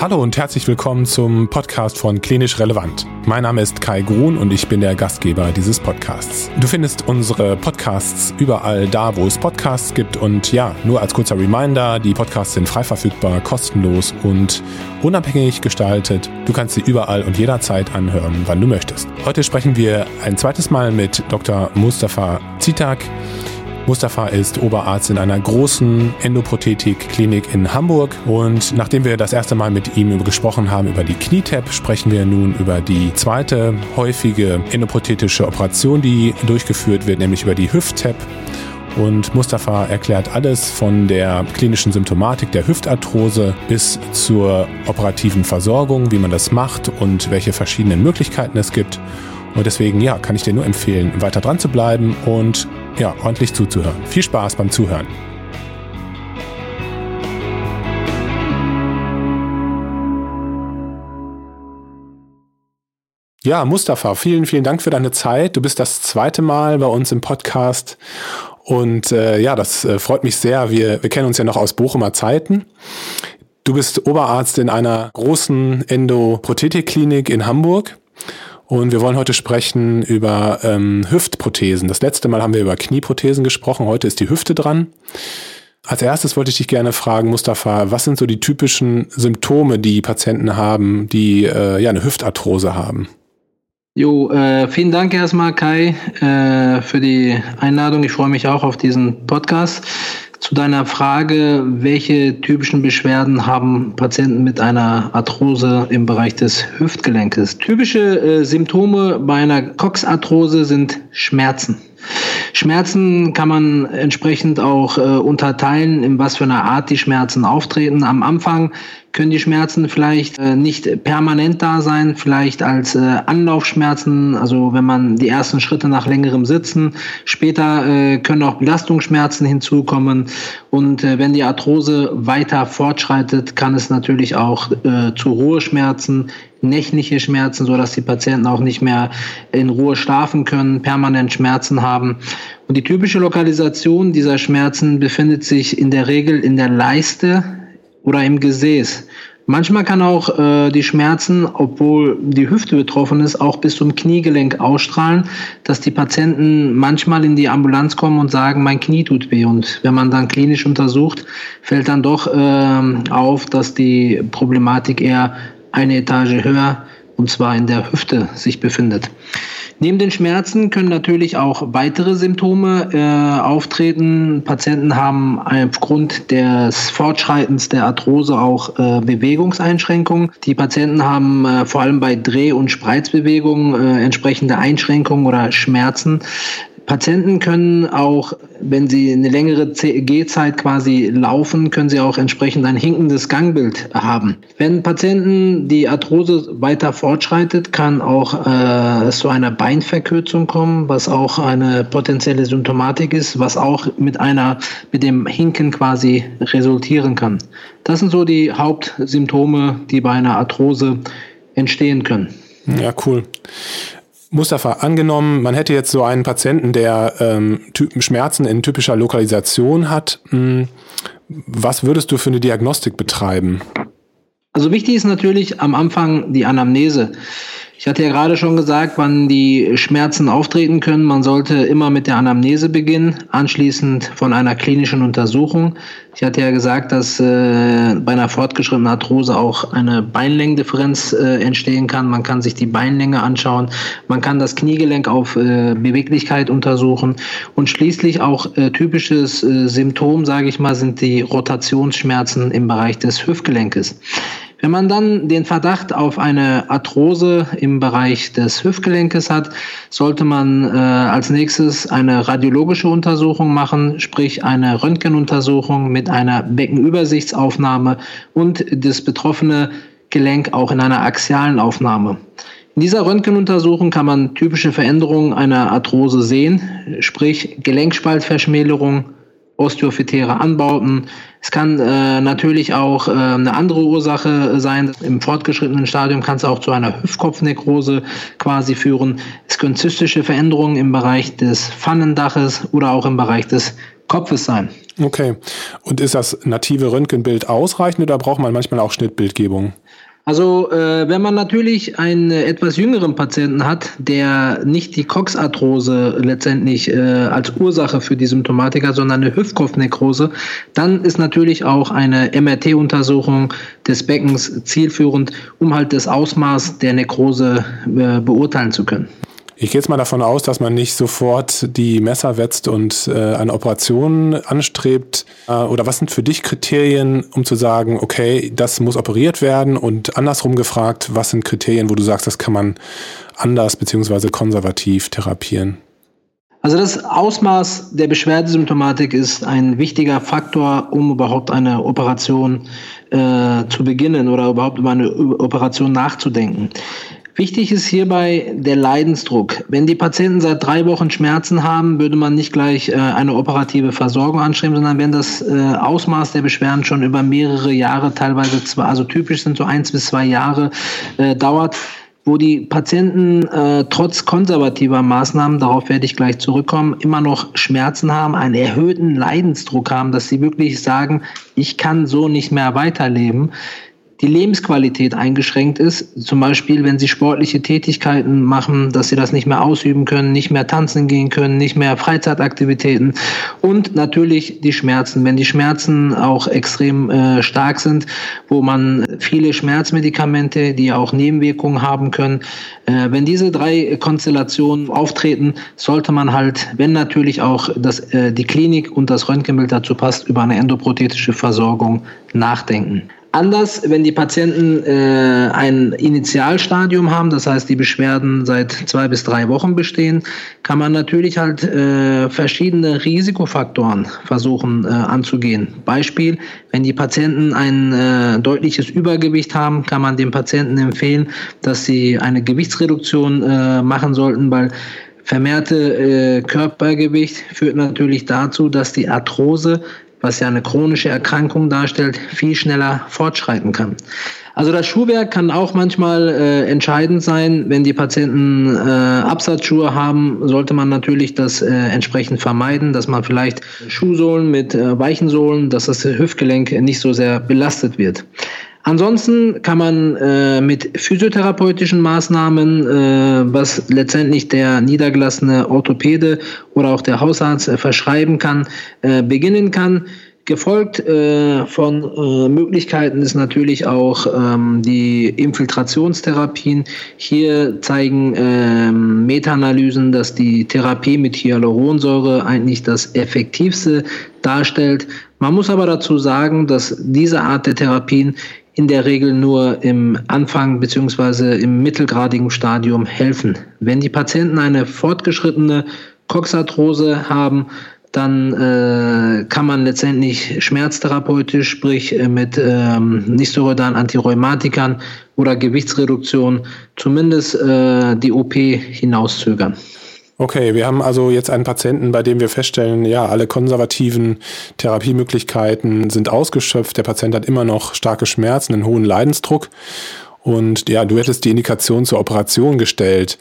Hallo und herzlich willkommen zum Podcast von Klinisch Relevant. Mein Name ist Kai Grun und ich bin der Gastgeber dieses Podcasts. Du findest unsere Podcasts überall da, wo es Podcasts gibt und ja, nur als kurzer Reminder, die Podcasts sind frei verfügbar, kostenlos und unabhängig gestaltet. Du kannst sie überall und jederzeit anhören, wann du möchtest. Heute sprechen wir ein zweites Mal mit Dr. Mustafa Zitak. Mustafa ist Oberarzt in einer großen Endoprothetik-Klinik in Hamburg und nachdem wir das erste Mal mit ihm gesprochen haben über die Knietap, sprechen wir nun über die zweite häufige endoprothetische Operation, die durchgeführt wird, nämlich über die Hüft-Tap. Und Mustafa erklärt alles von der klinischen Symptomatik der Hüftarthrose bis zur operativen Versorgung, wie man das macht und welche verschiedenen Möglichkeiten es gibt. Und deswegen, ja, kann ich dir nur empfehlen, weiter dran zu bleiben und ja, ordentlich zuzuhören. Viel Spaß beim Zuhören. Ja, Mustafa, vielen, vielen Dank für deine Zeit. Du bist das zweite Mal bei uns im Podcast. Und äh, ja, das äh, freut mich sehr. Wir, wir kennen uns ja noch aus Bochumer Zeiten. Du bist Oberarzt in einer großen Endoprothetikklinik in Hamburg. Und wir wollen heute sprechen über ähm, Hüftprothesen. Das letzte Mal haben wir über Knieprothesen gesprochen, heute ist die Hüfte dran. Als erstes wollte ich dich gerne fragen, Mustafa, was sind so die typischen Symptome, die Patienten haben, die äh, ja eine Hüftarthrose haben? Jo, äh, vielen Dank erstmal, Kai, äh, für die Einladung. Ich freue mich auch auf diesen Podcast. Zu deiner Frage, welche typischen Beschwerden haben Patienten mit einer Arthrose im Bereich des Hüftgelenkes? Typische äh, Symptome bei einer Coxarthrose sind Schmerzen. Schmerzen kann man entsprechend auch äh, unterteilen, in was für einer Art die Schmerzen auftreten. Am Anfang können die Schmerzen vielleicht äh, nicht permanent da sein, vielleicht als äh, Anlaufschmerzen, also wenn man die ersten Schritte nach längerem Sitzen. Später äh, können auch Belastungsschmerzen hinzukommen und äh, wenn die Arthrose weiter fortschreitet, kann es natürlich auch äh, zu Ruheschmerzen, nächtliche Schmerzen, so dass die Patienten auch nicht mehr in Ruhe schlafen können, permanent Schmerzen haben. Und die typische Lokalisation dieser Schmerzen befindet sich in der Regel in der Leiste oder im Gesäß. Manchmal kann auch äh, die Schmerzen, obwohl die Hüfte betroffen ist, auch bis zum Kniegelenk ausstrahlen, dass die Patienten manchmal in die Ambulanz kommen und sagen, mein Knie tut weh. Und wenn man dann klinisch untersucht, fällt dann doch äh, auf, dass die Problematik eher eine Etage höher und zwar in der Hüfte sich befindet. Neben den Schmerzen können natürlich auch weitere Symptome äh, auftreten. Patienten haben aufgrund des Fortschreitens der Arthrose auch äh, Bewegungseinschränkungen. Die Patienten haben äh, vor allem bei Dreh- und Spreizbewegungen äh, entsprechende Einschränkungen oder Schmerzen. Patienten können auch, wenn sie eine längere Gehzeit quasi laufen, können sie auch entsprechend ein hinkendes Gangbild haben. Wenn Patienten die Arthrose weiter fortschreitet, kann auch äh, es zu einer Beinverkürzung kommen, was auch eine potenzielle Symptomatik ist, was auch mit einer, mit dem Hinken quasi resultieren kann. Das sind so die Hauptsymptome, die bei einer Arthrose entstehen können. Ja, cool. Mustafa, angenommen, man hätte jetzt so einen Patienten, der ähm, Schmerzen in typischer Lokalisation hat. Hm, was würdest du für eine Diagnostik betreiben? Also wichtig ist natürlich am Anfang die Anamnese. Ich hatte ja gerade schon gesagt, wann die Schmerzen auftreten können. Man sollte immer mit der Anamnese beginnen, anschließend von einer klinischen Untersuchung. Ich hatte ja gesagt, dass äh, bei einer fortgeschrittenen Arthrose auch eine Beinlängendifferenz äh, entstehen kann. Man kann sich die Beinlänge anschauen. Man kann das Kniegelenk auf äh, Beweglichkeit untersuchen. Und schließlich auch äh, typisches äh, Symptom, sage ich mal, sind die Rotationsschmerzen im Bereich des Hüftgelenkes. Wenn man dann den Verdacht auf eine Arthrose im Bereich des Hüftgelenkes hat, sollte man äh, als nächstes eine radiologische Untersuchung machen, sprich eine Röntgenuntersuchung mit einer Beckenübersichtsaufnahme und das betroffene Gelenk auch in einer axialen Aufnahme. In dieser Röntgenuntersuchung kann man typische Veränderungen einer Arthrose sehen, sprich Gelenkspaltverschmälerung, osteophytäre Anbauten. Es kann äh, natürlich auch äh, eine andere Ursache sein. Im fortgeschrittenen Stadium kann es auch zu einer Hüftkopfnekrose quasi führen. Es können zystische Veränderungen im Bereich des Pfannendaches oder auch im Bereich des Kopfes sein. Okay. Und ist das native Röntgenbild ausreichend oder braucht man manchmal auch Schnittbildgebung? Also äh, wenn man natürlich einen etwas jüngeren Patienten hat, der nicht die Coxarthrose letztendlich äh, als Ursache für die Symptomatik hat, sondern eine Hüftkopfnekrose, dann ist natürlich auch eine MRT-Untersuchung des Beckens zielführend, um halt das Ausmaß der Nekrose äh, beurteilen zu können. Ich gehe jetzt mal davon aus, dass man nicht sofort die Messer wetzt und äh, eine Operation anstrebt. Äh, oder was sind für dich Kriterien, um zu sagen, okay, das muss operiert werden? Und andersrum gefragt, was sind Kriterien, wo du sagst, das kann man anders beziehungsweise konservativ therapieren? Also das Ausmaß der Beschwerdesymptomatik ist ein wichtiger Faktor, um überhaupt eine Operation äh, zu beginnen oder überhaupt über eine Operation nachzudenken. Wichtig ist hierbei der Leidensdruck. Wenn die Patienten seit drei Wochen Schmerzen haben, würde man nicht gleich äh, eine operative Versorgung anstreben, sondern wenn das äh, Ausmaß der Beschwerden schon über mehrere Jahre, teilweise zwei, also typisch sind so eins bis zwei Jahre äh, dauert, wo die Patienten äh, trotz konservativer Maßnahmen, darauf werde ich gleich zurückkommen, immer noch Schmerzen haben, einen erhöhten Leidensdruck haben, dass sie wirklich sagen, ich kann so nicht mehr weiterleben die Lebensqualität eingeschränkt ist. Zum Beispiel, wenn sie sportliche Tätigkeiten machen, dass sie das nicht mehr ausüben können, nicht mehr tanzen gehen können, nicht mehr Freizeitaktivitäten und natürlich die Schmerzen. Wenn die Schmerzen auch extrem äh, stark sind, wo man viele Schmerzmedikamente, die auch Nebenwirkungen haben können, äh, wenn diese drei Konstellationen auftreten, sollte man halt, wenn natürlich auch das, äh, die Klinik und das Röntgenbild dazu passt, über eine endoprothetische Versorgung nachdenken. Anders, wenn die Patienten äh, ein Initialstadium haben, das heißt die Beschwerden seit zwei bis drei Wochen bestehen, kann man natürlich halt äh, verschiedene Risikofaktoren versuchen äh, anzugehen. Beispiel, wenn die Patienten ein äh, deutliches Übergewicht haben, kann man den Patienten empfehlen, dass sie eine Gewichtsreduktion äh, machen sollten, weil vermehrte äh, Körpergewicht führt natürlich dazu, dass die Arthrose was ja eine chronische Erkrankung darstellt, viel schneller fortschreiten kann. Also das Schuhwerk kann auch manchmal äh, entscheidend sein. Wenn die Patienten äh, Absatzschuhe haben, sollte man natürlich das äh, entsprechend vermeiden, dass man vielleicht Schuhsohlen mit äh, weichen Sohlen, dass das Hüftgelenk nicht so sehr belastet wird. Ansonsten kann man äh, mit physiotherapeutischen Maßnahmen, äh, was letztendlich der niedergelassene Orthopäde oder auch der Hausarzt äh, verschreiben kann, äh, beginnen kann. Gefolgt äh, von äh, Möglichkeiten ist natürlich auch ähm, die Infiltrationstherapien. Hier zeigen ähm, Meta-Analysen, dass die Therapie mit Hyaluronsäure eigentlich das effektivste darstellt. Man muss aber dazu sagen, dass diese Art der Therapien in der Regel nur im Anfang beziehungsweise im mittelgradigen Stadium helfen. Wenn die Patienten eine fortgeschrittene Coxarthrose haben, dann äh, kann man letztendlich schmerztherapeutisch, sprich äh, mit ähm, nichtsteroidalen Antirheumatikern oder Gewichtsreduktion zumindest äh, die OP hinauszögern. Okay, wir haben also jetzt einen Patienten, bei dem wir feststellen, ja, alle konservativen Therapiemöglichkeiten sind ausgeschöpft. Der Patient hat immer noch starke Schmerzen, einen hohen Leidensdruck. Und ja, du hättest die Indikation zur Operation gestellt.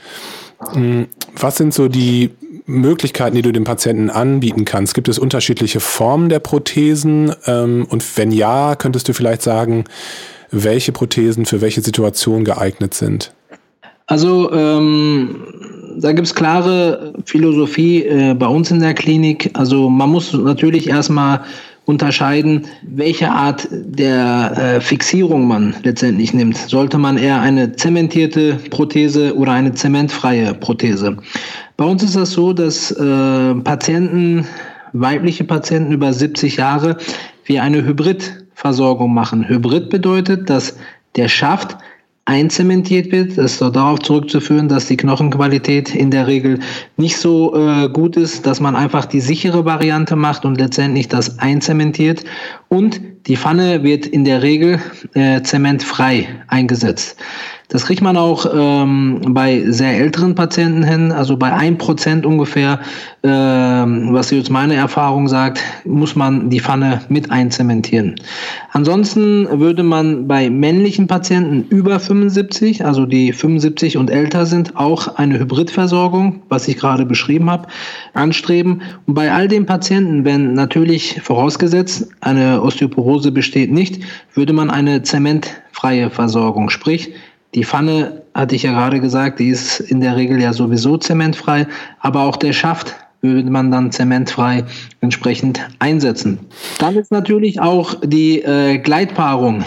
Hm, was sind so die Möglichkeiten, die du dem Patienten anbieten kannst? Gibt es unterschiedliche Formen der Prothesen? Ähm, und wenn ja, könntest du vielleicht sagen, welche Prothesen für welche Situation geeignet sind? Also ähm, da gibt es klare Philosophie äh, bei uns in der Klinik. Also man muss natürlich erstmal unterscheiden, welche Art der äh, Fixierung man letztendlich nimmt. Sollte man eher eine zementierte Prothese oder eine zementfreie Prothese? Bei uns ist das so, dass äh, Patienten, weibliche Patienten über 70 Jahre, wir eine Hybridversorgung machen. Hybrid bedeutet, dass der Schaft einzementiert wird. Das ist darauf zurückzuführen, dass die Knochenqualität in der Regel nicht so äh, gut ist, dass man einfach die sichere Variante macht und letztendlich das einzementiert. Und die Pfanne wird in der Regel äh, zementfrei eingesetzt. Das kriegt man auch ähm, bei sehr älteren Patienten hin, also bei ein Prozent ungefähr, ähm, was jetzt meine Erfahrung sagt, muss man die Pfanne mit einzementieren. Ansonsten würde man bei männlichen Patienten über 75, also die 75 und älter sind, auch eine Hybridversorgung, was ich gerade beschrieben habe, anstreben. Und bei all den Patienten, wenn natürlich vorausgesetzt eine Osteoporose besteht nicht, würde man eine zementfreie Versorgung, sprich die Pfanne, hatte ich ja gerade gesagt, die ist in der Regel ja sowieso zementfrei, aber auch der Schaft würde man dann zementfrei entsprechend einsetzen. Dann ist natürlich auch die äh, Gleitpaarung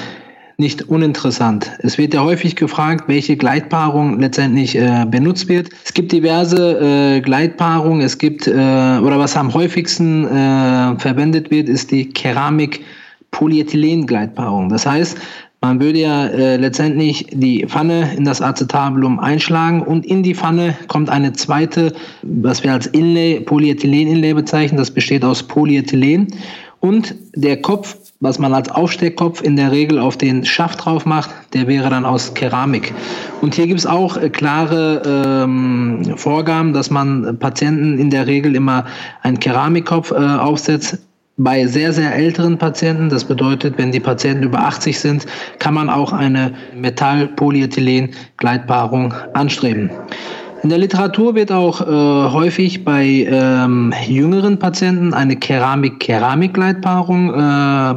nicht uninteressant. Es wird ja häufig gefragt, welche Gleitpaarung letztendlich äh, benutzt wird. Es gibt diverse äh, Gleitpaarungen. Es gibt, äh, oder was am häufigsten äh, verwendet wird, ist die Keramik-Polyethylen-Gleitpaarung. Das heißt, man würde ja äh, letztendlich die Pfanne in das Acetabulum einschlagen und in die Pfanne kommt eine zweite, was wir als Inlay, Polyethylen-Inlay bezeichnen. Das besteht aus Polyethylen. Und der Kopf, was man als Aufsteckkopf in der Regel auf den Schaft drauf macht, der wäre dann aus Keramik. Und hier gibt es auch äh, klare ähm, Vorgaben, dass man Patienten in der Regel immer einen Keramikkopf äh, aufsetzt bei sehr, sehr älteren Patienten, das bedeutet, wenn die Patienten über 80 sind, kann man auch eine Metall-Polyethylen-Gleitpaarung anstreben. In der Literatur wird auch äh, häufig bei ähm, jüngeren Patienten eine Keramik-Keramik-Gleitpaarung äh,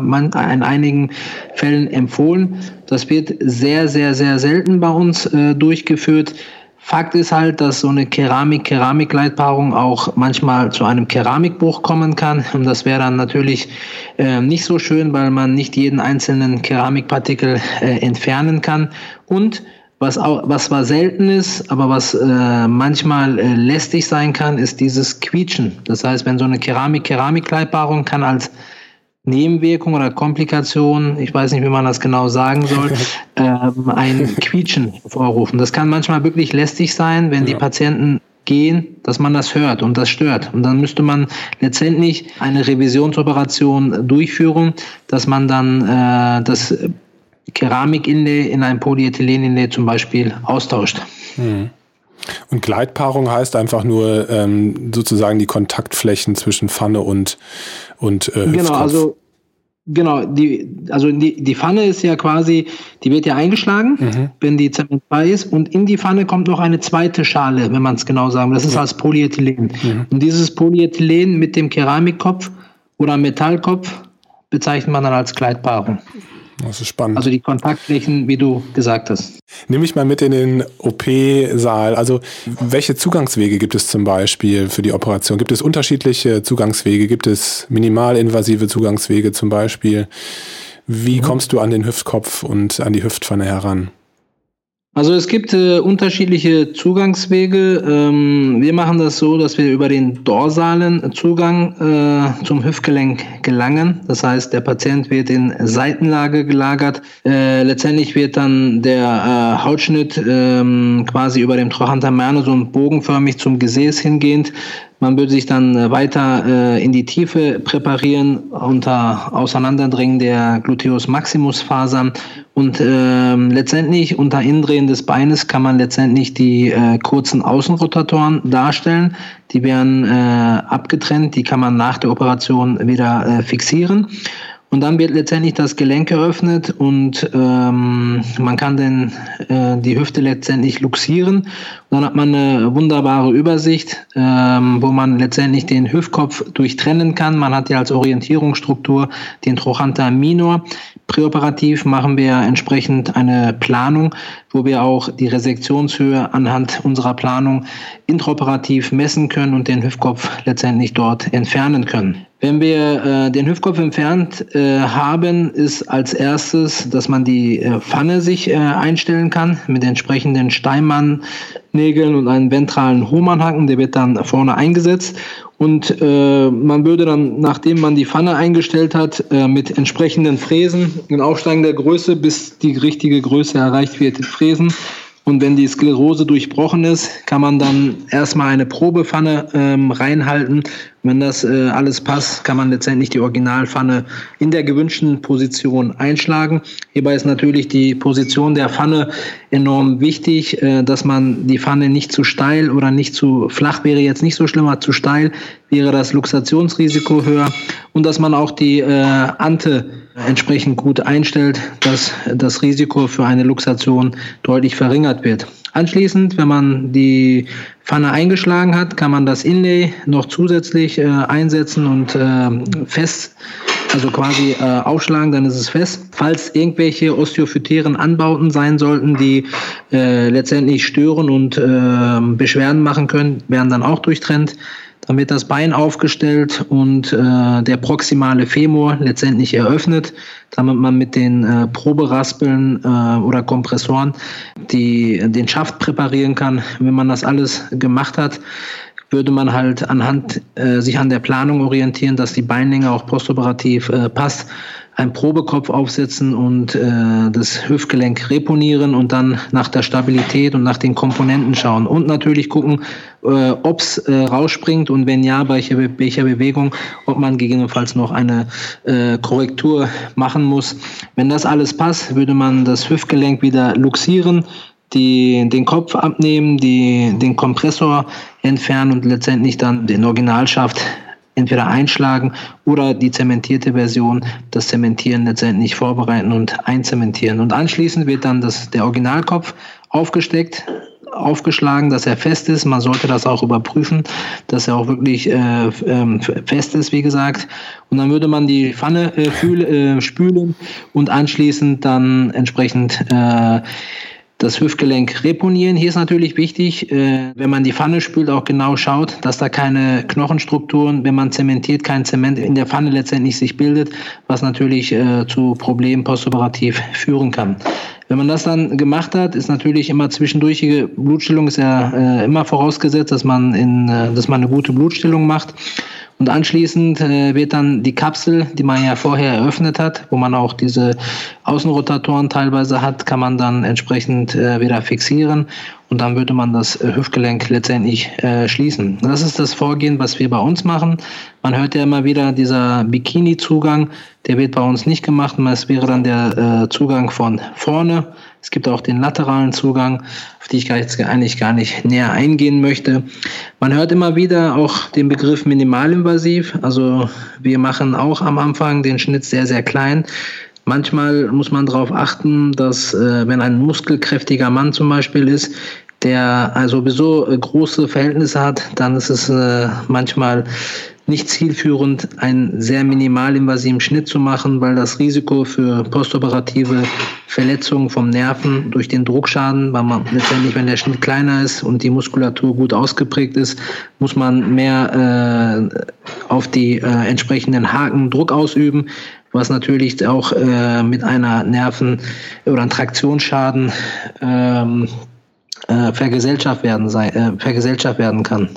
in einigen Fällen empfohlen. Das wird sehr, sehr, sehr selten bei uns äh, durchgeführt. Fakt ist halt, dass so eine Keramik-Keramik-Leitpaarung auch manchmal zu einem Keramikbruch kommen kann. Und das wäre dann natürlich äh, nicht so schön, weil man nicht jeden einzelnen Keramikpartikel äh, entfernen kann. Und was, auch, was zwar selten ist, aber was äh, manchmal äh, lästig sein kann, ist dieses Quietschen. Das heißt, wenn so eine Keramik-Keramik-Leitpaarung kann als Nebenwirkung oder Komplikation, ich weiß nicht, wie man das genau sagen soll, ähm, ein Quietschen vorrufen. Das kann manchmal wirklich lästig sein, wenn ja. die Patienten gehen, dass man das hört und das stört. Und dann müsste man letztendlich eine Revisionsoperation durchführen, dass man dann äh, das Keramikinlay in ein Polyethyleninlay zum Beispiel austauscht. Hm. Und Gleitpaarung heißt einfach nur ähm, sozusagen die Kontaktflächen zwischen Pfanne und, und äh, Genau, also Genau, die, also die, die Pfanne ist ja quasi, die wird ja eingeschlagen, mhm. wenn die zementfrei ist, und in die Pfanne kommt noch eine zweite Schale, wenn man es genau sagen Das ist ja. als Polyethylen. Mhm. Und dieses Polyethylen mit dem Keramikkopf oder Metallkopf bezeichnet man dann als Gleitpaarung. Das ist spannend. Also die Kontaktflächen, wie du gesagt hast. Nimm mich mal mit in den OP-Saal. Also welche Zugangswege gibt es zum Beispiel für die Operation? Gibt es unterschiedliche Zugangswege? Gibt es minimalinvasive Zugangswege zum Beispiel? Wie mhm. kommst du an den Hüftkopf und an die Hüftpfanne heran? Also es gibt äh, unterschiedliche Zugangswege. Ähm, wir machen das so, dass wir über den dorsalen Zugang äh, zum Hüftgelenk gelangen. Das heißt, der Patient wird in Seitenlage gelagert. Äh, letztendlich wird dann der äh, Hautschnitt ähm, quasi über dem Trochanter Merne so bogenförmig zum Gesäß hingehend man würde sich dann äh, weiter äh, in die Tiefe präparieren unter Auseinanderdringen der Gluteus maximus Fasern und äh, letztendlich unter Indrehen des Beines kann man letztendlich die äh, kurzen Außenrotatoren darstellen. Die werden äh, abgetrennt, die kann man nach der Operation wieder äh, fixieren. Und dann wird letztendlich das Gelenk geöffnet und ähm, man kann den, äh, die Hüfte letztendlich luxieren. Und dann hat man eine wunderbare Übersicht, ähm, wo man letztendlich den Hüftkopf durchtrennen kann. Man hat ja als Orientierungsstruktur den Trochanter minor. Präoperativ machen wir entsprechend eine Planung, wo wir auch die Resektionshöhe anhand unserer Planung intraoperativ messen können und den Hüftkopf letztendlich dort entfernen können. Wenn wir äh, den Hüftkopf entfernt äh, haben, ist als erstes, dass man die äh, Pfanne sich äh, einstellen kann mit entsprechenden Steinmann-Nägeln und einem ventralen Hohmannhaken. Der wird dann vorne eingesetzt und äh, man würde dann, nachdem man die Pfanne eingestellt hat, äh, mit entsprechenden Fräsen in aufsteigender Größe, bis die richtige Größe erreicht wird, fräsen. Und wenn die Sklerose durchbrochen ist, kann man dann erstmal eine Probepfanne ähm, reinhalten Wenn das äh, alles passt, kann man letztendlich die Originalpfanne in der gewünschten Position einschlagen. Hierbei ist natürlich die Position der Pfanne enorm wichtig, äh, dass man die Pfanne nicht zu steil oder nicht zu flach wäre jetzt nicht so schlimm, aber zu steil wäre das Luxationsrisiko höher und dass man auch die äh, Ante entsprechend gut einstellt, dass das Risiko für eine Luxation deutlich verringert wird. Anschließend, wenn man die Pfanne eingeschlagen hat, kann man das Inlay noch zusätzlich äh, einsetzen und äh, fest, also quasi äh, aufschlagen, dann ist es fest. Falls irgendwelche osteophytären Anbauten sein sollten, die äh, letztendlich stören und äh, Beschwerden machen können, werden dann auch durchtrennt. Dann wird das Bein aufgestellt und äh, der proximale Femur letztendlich eröffnet, damit man mit den äh, Proberaspeln äh, oder Kompressoren die, den Schaft präparieren kann. Wenn man das alles gemacht hat, würde man halt anhand äh, sich an der Planung orientieren, dass die Beinlänge auch postoperativ äh, passt einen Probekopf aufsetzen und äh, das Hüftgelenk reponieren und dann nach der Stabilität und nach den Komponenten schauen. Und natürlich gucken, äh, ob es äh, rausspringt und wenn ja, bei welcher, welcher Bewegung, ob man gegebenenfalls noch eine äh, Korrektur machen muss. Wenn das alles passt, würde man das Hüftgelenk wieder luxieren, die, den Kopf abnehmen, die, den Kompressor entfernen und letztendlich dann den Originalschaft entweder einschlagen oder die zementierte Version, das Zementieren letztendlich vorbereiten und einzementieren. Und anschließend wird dann das, der Originalkopf aufgesteckt, aufgeschlagen, dass er fest ist. Man sollte das auch überprüfen, dass er auch wirklich äh, äh, fest ist, wie gesagt. Und dann würde man die Pfanne äh, fühl, äh, spülen und anschließend dann entsprechend äh, das Hüftgelenk reponieren. Hier ist natürlich wichtig, äh, wenn man die Pfanne spült, auch genau schaut, dass da keine Knochenstrukturen, wenn man zementiert, kein Zement in der Pfanne letztendlich sich bildet, was natürlich äh, zu Problemen postoperativ führen kann. Wenn man das dann gemacht hat, ist natürlich immer zwischendurchige Blutstillung ist ja äh, immer vorausgesetzt, dass man in, dass man eine gute Blutstillung macht. Und anschließend äh, wird dann die Kapsel, die man ja vorher eröffnet hat, wo man auch diese Außenrotatoren teilweise hat, kann man dann entsprechend äh, wieder fixieren und dann würde man das äh, Hüftgelenk letztendlich äh, schließen. Das ist das Vorgehen, was wir bei uns machen. Man hört ja immer wieder dieser Bikini-Zugang, der wird bei uns nicht gemacht, es wäre dann der äh, Zugang von vorne. Es gibt auch den lateralen Zugang, auf die ich jetzt eigentlich gar nicht näher eingehen möchte. Man hört immer wieder auch den Begriff minimalinvasiv. Also wir machen auch am Anfang den Schnitt sehr, sehr klein. Manchmal muss man darauf achten, dass äh, wenn ein muskelkräftiger Mann zum Beispiel ist, der also sowieso äh, große Verhältnisse hat, dann ist es äh, manchmal nicht zielführend, einen sehr minimalinvasiven Schnitt zu machen, weil das Risiko für postoperative Verletzungen vom Nerven durch den Druckschaden, weil man letztendlich, wenn der Schnitt kleiner ist und die Muskulatur gut ausgeprägt ist, muss man mehr äh, auf die äh, entsprechenden Haken Druck ausüben, was natürlich auch äh, mit einer Nerven- oder Traktionsschaden ähm, äh, vergesellschaft werden, sei, äh, vergesellschaft werden kann.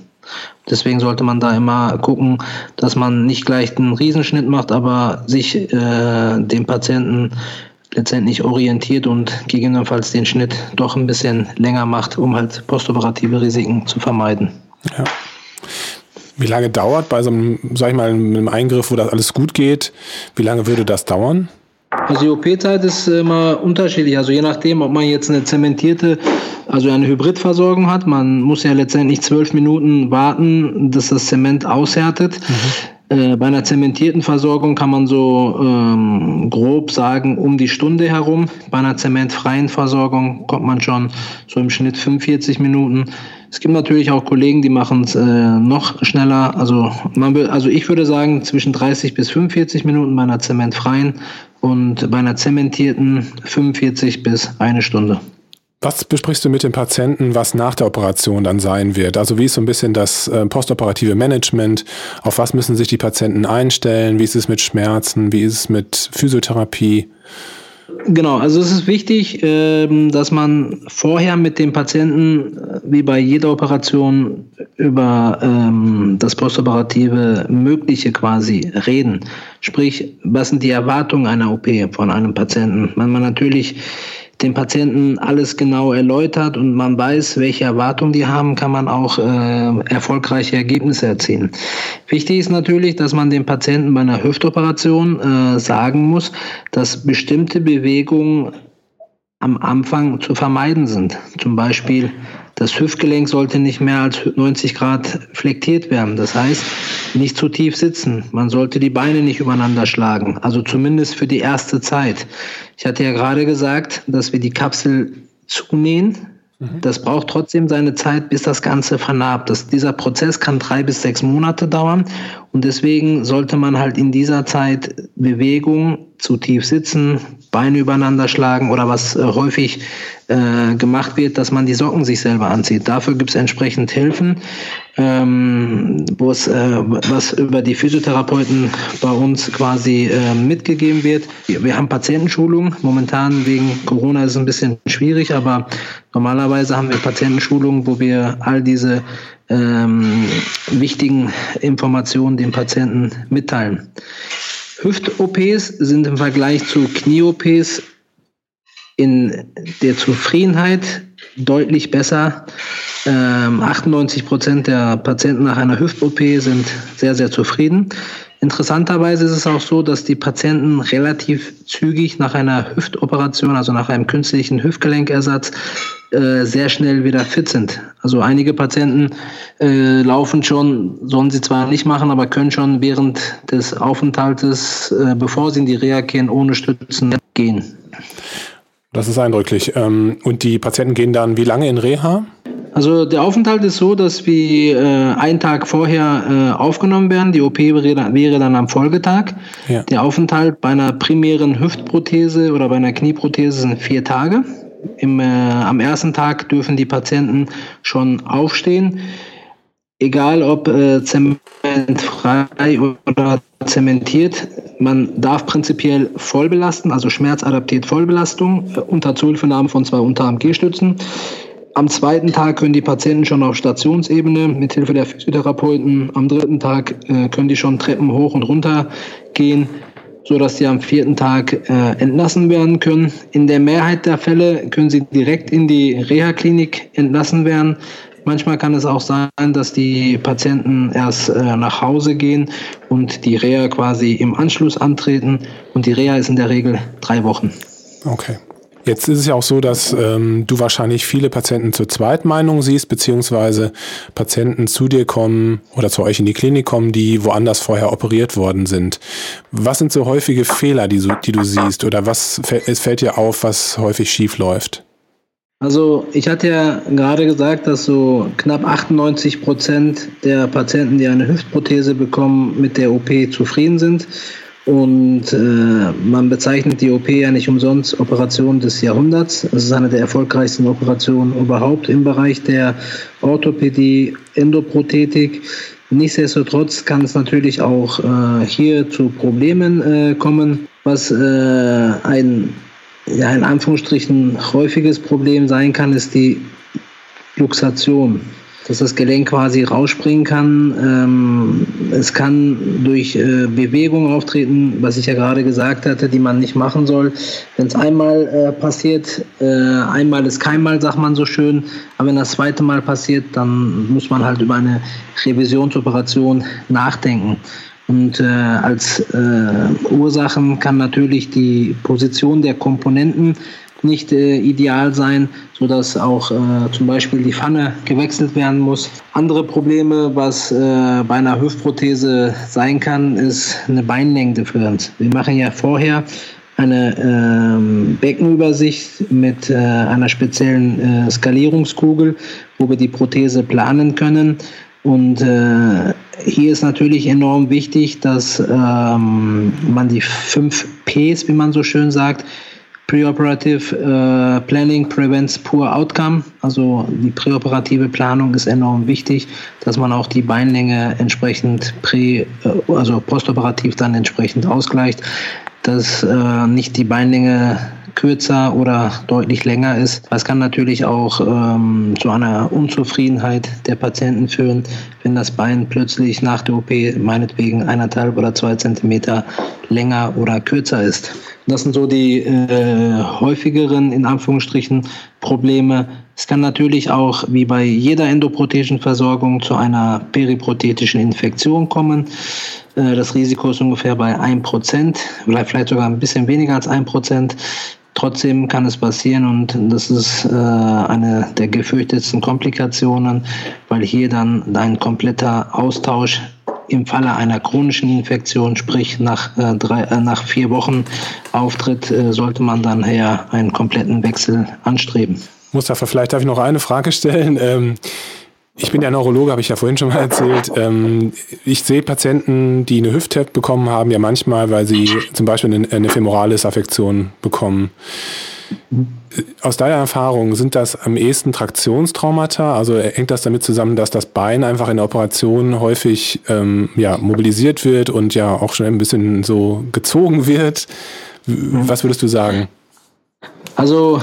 Deswegen sollte man da immer gucken, dass man nicht gleich einen Riesenschnitt macht, aber sich äh, dem Patienten letztendlich orientiert und gegebenenfalls den Schnitt doch ein bisschen länger macht, um halt postoperative Risiken zu vermeiden. Ja. Wie lange dauert bei so einem, sag ich mal, einem Eingriff, wo das alles gut geht, wie lange würde das dauern? Also die OP-Zeit ist immer unterschiedlich. Also je nachdem, ob man jetzt eine zementierte, also eine Hybridversorgung hat. Man muss ja letztendlich zwölf Minuten warten, dass das Zement aushärtet. Mhm. Äh, bei einer zementierten Versorgung kann man so ähm, grob sagen, um die Stunde herum. Bei einer zementfreien Versorgung kommt man schon so im Schnitt 45 Minuten. Es gibt natürlich auch Kollegen, die machen es äh, noch schneller. Also, man will, also ich würde sagen zwischen 30 bis 45 Minuten bei einer zementfreien und bei einer zementierten 45 bis eine Stunde. Was besprichst du mit dem Patienten, was nach der Operation dann sein wird? Also wie ist so ein bisschen das äh, postoperative Management? Auf was müssen sich die Patienten einstellen? Wie ist es mit Schmerzen? Wie ist es mit Physiotherapie? Genau, also es ist wichtig, ähm, dass man vorher mit dem Patienten, äh, wie bei jeder Operation, über ähm, das postoperative Mögliche quasi reden. Sprich, was sind die Erwartungen einer OP von einem Patienten? Wenn man natürlich dem Patienten alles genau erläutert und man weiß, welche Erwartungen die haben, kann man auch äh, erfolgreiche Ergebnisse erzielen. Wichtig ist natürlich, dass man dem Patienten bei einer Hüftoperation äh, sagen muss, dass bestimmte Bewegungen am Anfang zu vermeiden sind. Zum Beispiel das Hüftgelenk sollte nicht mehr als 90 Grad flektiert werden. Das heißt, nicht zu tief sitzen. Man sollte die Beine nicht übereinander schlagen. Also zumindest für die erste Zeit. Ich hatte ja gerade gesagt, dass wir die Kapsel zunähen. Mhm. Das braucht trotzdem seine Zeit, bis das Ganze vernarbt. Das, dieser Prozess kann drei bis sechs Monate dauern und deswegen sollte man halt in dieser Zeit Bewegung zu tief sitzen, Beine übereinander schlagen oder was äh, häufig äh, gemacht wird, dass man die Socken sich selber anzieht. Dafür gibt es entsprechend Hilfen, ähm, äh, was über die Physiotherapeuten bei uns quasi äh, mitgegeben wird. Wir, wir haben Patientenschulungen. Momentan wegen Corona ist es ein bisschen schwierig, aber normalerweise haben wir Patientenschulungen, wo wir all diese ähm, wichtigen Informationen den Patienten mitteilen. Hüft-OPs sind im Vergleich zu Knie-OPs in der Zufriedenheit deutlich besser. Ähm, 98 Prozent der Patienten nach einer Hüft-OP sind sehr, sehr zufrieden. Interessanterweise ist es auch so, dass die Patienten relativ zügig nach einer Hüftoperation, also nach einem künstlichen Hüftgelenkersatz, äh, sehr schnell wieder fit sind. Also einige Patienten äh, laufen schon, sollen sie zwar nicht machen, aber können schon während des Aufenthaltes, äh, bevor sie in die Reha gehen, ohne Stützen gehen. Das ist eindrücklich. Ähm, und die Patienten gehen dann wie lange in Reha? Also der Aufenthalt ist so, dass wir äh, einen Tag vorher äh, aufgenommen werden. Die OP wäre, dann am Folgetag. Ja. Der Aufenthalt bei einer primären Hüftprothese oder bei einer Knieprothese sind vier Tage. Im, äh, am ersten Tag dürfen die Patienten schon aufstehen. Egal ob äh, zementfrei oder zementiert, man darf prinzipiell voll belasten, also schmerzadaptiert Vollbelastung äh, unter Zuhilfenahme von zwei Unterarm-G-Stützen. Am zweiten Tag können die Patienten schon auf Stationsebene mit Hilfe der Physiotherapeuten. Am dritten Tag äh, können die schon Treppen hoch und runter gehen, so dass sie am vierten Tag äh, entlassen werden können. In der Mehrheit der Fälle können sie direkt in die Reha-Klinik entlassen werden. Manchmal kann es auch sein, dass die Patienten erst äh, nach Hause gehen und die Reha quasi im Anschluss antreten. Und die Reha ist in der Regel drei Wochen. Okay. Jetzt ist es ja auch so, dass ähm, du wahrscheinlich viele Patienten zur Zweitmeinung siehst, beziehungsweise Patienten zu dir kommen oder zu euch in die Klinik kommen, die woanders vorher operiert worden sind. Was sind so häufige Fehler, die, so, die du siehst oder was es fällt dir auf, was häufig schief läuft? Also ich hatte ja gerade gesagt, dass so knapp 98 Prozent der Patienten, die eine Hüftprothese bekommen, mit der OP zufrieden sind. Und äh, man bezeichnet die OP ja nicht umsonst Operation des Jahrhunderts. Es ist eine der erfolgreichsten Operationen überhaupt im Bereich der Orthopädie, Endoprothetik. Nichtsdestotrotz kann es natürlich auch äh, hier zu Problemen äh, kommen, was äh, ein ja, in Anführungsstrichen häufiges Problem sein kann, ist die Luxation dass das Gelenk quasi rausspringen kann. Ähm, es kann durch äh, Bewegung auftreten, was ich ja gerade gesagt hatte, die man nicht machen soll. Wenn es einmal äh, passiert, äh, einmal ist keinmal, sagt man so schön, aber wenn das zweite Mal passiert, dann muss man halt über eine Revisionsoperation nachdenken. Und äh, als äh, Ursachen kann natürlich die Position der Komponenten nicht äh, ideal sein, sodass auch äh, zum Beispiel die Pfanne gewechselt werden muss. Andere Probleme, was äh, bei einer Hüftprothese sein kann, ist eine Beinlängendifferenz. Wir machen ja vorher eine ähm, Beckenübersicht mit äh, einer speziellen äh, Skalierungskugel, wo wir die Prothese planen können. Und äh, hier ist natürlich enorm wichtig, dass ähm, man die fünf Ps, wie man so schön sagt, Preoperative äh, Planning prevents poor outcome. Also die präoperative Planung ist enorm wichtig, dass man auch die Beinlänge entsprechend prä, äh, also postoperativ dann entsprechend ausgleicht, dass äh, nicht die Beinlänge kürzer oder deutlich länger ist. Das kann natürlich auch ähm, zu einer Unzufriedenheit der Patienten führen, wenn das Bein plötzlich nach der OP meinetwegen eineinhalb oder zwei Zentimeter länger oder kürzer ist. Das sind so die äh, häufigeren, in Anführungsstrichen, Probleme. Es kann natürlich auch, wie bei jeder endoprothetischen Versorgung, zu einer periprothetischen Infektion kommen. Äh, das Risiko ist ungefähr bei 1%, vielleicht sogar ein bisschen weniger als 1%. Trotzdem kann es passieren und das ist äh, eine der gefürchtetsten Komplikationen, weil hier dann ein kompletter Austausch im Falle einer chronischen Infektion, sprich nach, äh, drei, äh, nach vier Wochen Auftritt, äh, sollte man dann her einen kompletten Wechsel anstreben. Mustafa, vielleicht darf ich noch eine Frage stellen. Ähm ich bin ja Neurologe, habe ich ja vorhin schon mal erzählt. Ähm, ich sehe Patienten, die eine Hüft bekommen haben, ja manchmal, weil sie zum Beispiel eine, eine Femoralis-Affektion bekommen. Aus deiner Erfahrung, sind das am ehesten Traktionstraumata? Also hängt das damit zusammen, dass das Bein einfach in der Operation häufig ähm, ja, mobilisiert wird und ja auch schon ein bisschen so gezogen wird? Was würdest du sagen? Also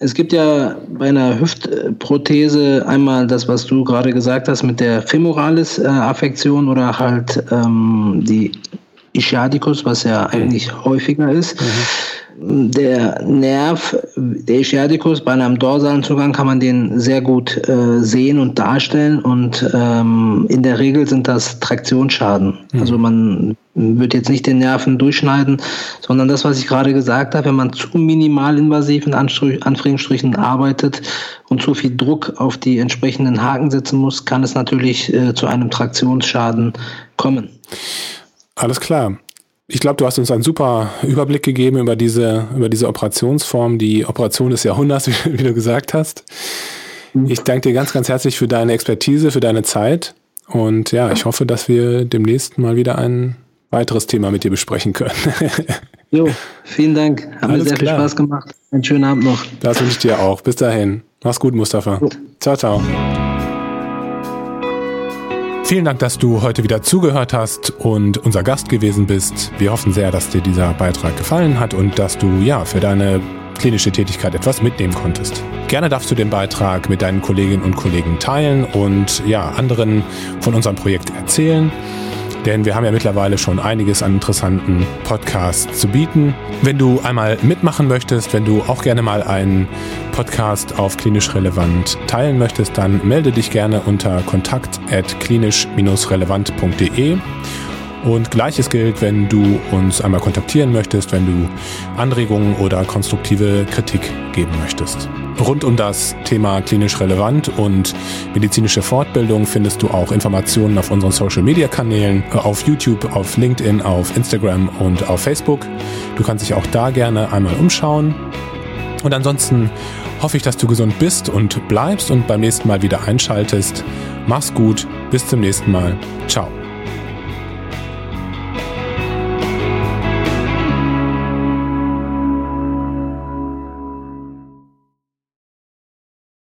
es gibt ja bei einer Hüftprothese einmal das, was du gerade gesagt hast mit der Femoralis-Affektion oder halt ähm, die Ischiadicus, was ja eigentlich häufiger ist. Mhm der Nerv, der Ischiadicus, bei einem dorsalen Zugang kann man den sehr gut äh, sehen und darstellen und ähm, in der Regel sind das Traktionsschaden. Mhm. Also man wird jetzt nicht den Nerven durchschneiden, sondern das, was ich gerade gesagt habe, wenn man zu minimalinvasiv in Anführungsstrichen arbeitet und zu viel Druck auf die entsprechenden Haken setzen muss, kann es natürlich äh, zu einem Traktionsschaden kommen. Alles klar. Ich glaube, du hast uns einen super Überblick gegeben über diese, über diese Operationsform, die Operation des Jahrhunderts, wie, wie du gesagt hast. Ich danke dir ganz, ganz herzlich für deine Expertise, für deine Zeit. Und ja, ich hoffe, dass wir demnächst mal wieder ein weiteres Thema mit dir besprechen können. jo, vielen Dank. Hat Alles mir sehr klar. viel Spaß gemacht. Einen schönen Abend noch. Das wünsche ich dir auch. Bis dahin. Mach's gut, Mustafa. Ciao, ciao. Vielen Dank, dass du heute wieder zugehört hast und unser Gast gewesen bist. Wir hoffen sehr, dass dir dieser Beitrag gefallen hat und dass du ja für deine klinische Tätigkeit etwas mitnehmen konntest. Gerne darfst du den Beitrag mit deinen Kolleginnen und Kollegen teilen und ja, anderen von unserem Projekt erzählen denn wir haben ja mittlerweile schon einiges an interessanten Podcasts zu bieten. Wenn du einmal mitmachen möchtest, wenn du auch gerne mal einen Podcast auf klinisch relevant teilen möchtest, dann melde dich gerne unter kontakt at klinisch-relevant.de. Und gleiches gilt, wenn du uns einmal kontaktieren möchtest, wenn du Anregungen oder konstruktive Kritik geben möchtest. Rund um das Thema klinisch relevant und medizinische Fortbildung findest du auch Informationen auf unseren Social Media Kanälen, äh, auf YouTube, auf LinkedIn, auf Instagram und auf Facebook. Du kannst dich auch da gerne einmal umschauen. Und ansonsten hoffe ich, dass du gesund bist und bleibst und beim nächsten Mal wieder einschaltest. Mach's gut, bis zum nächsten Mal. Ciao.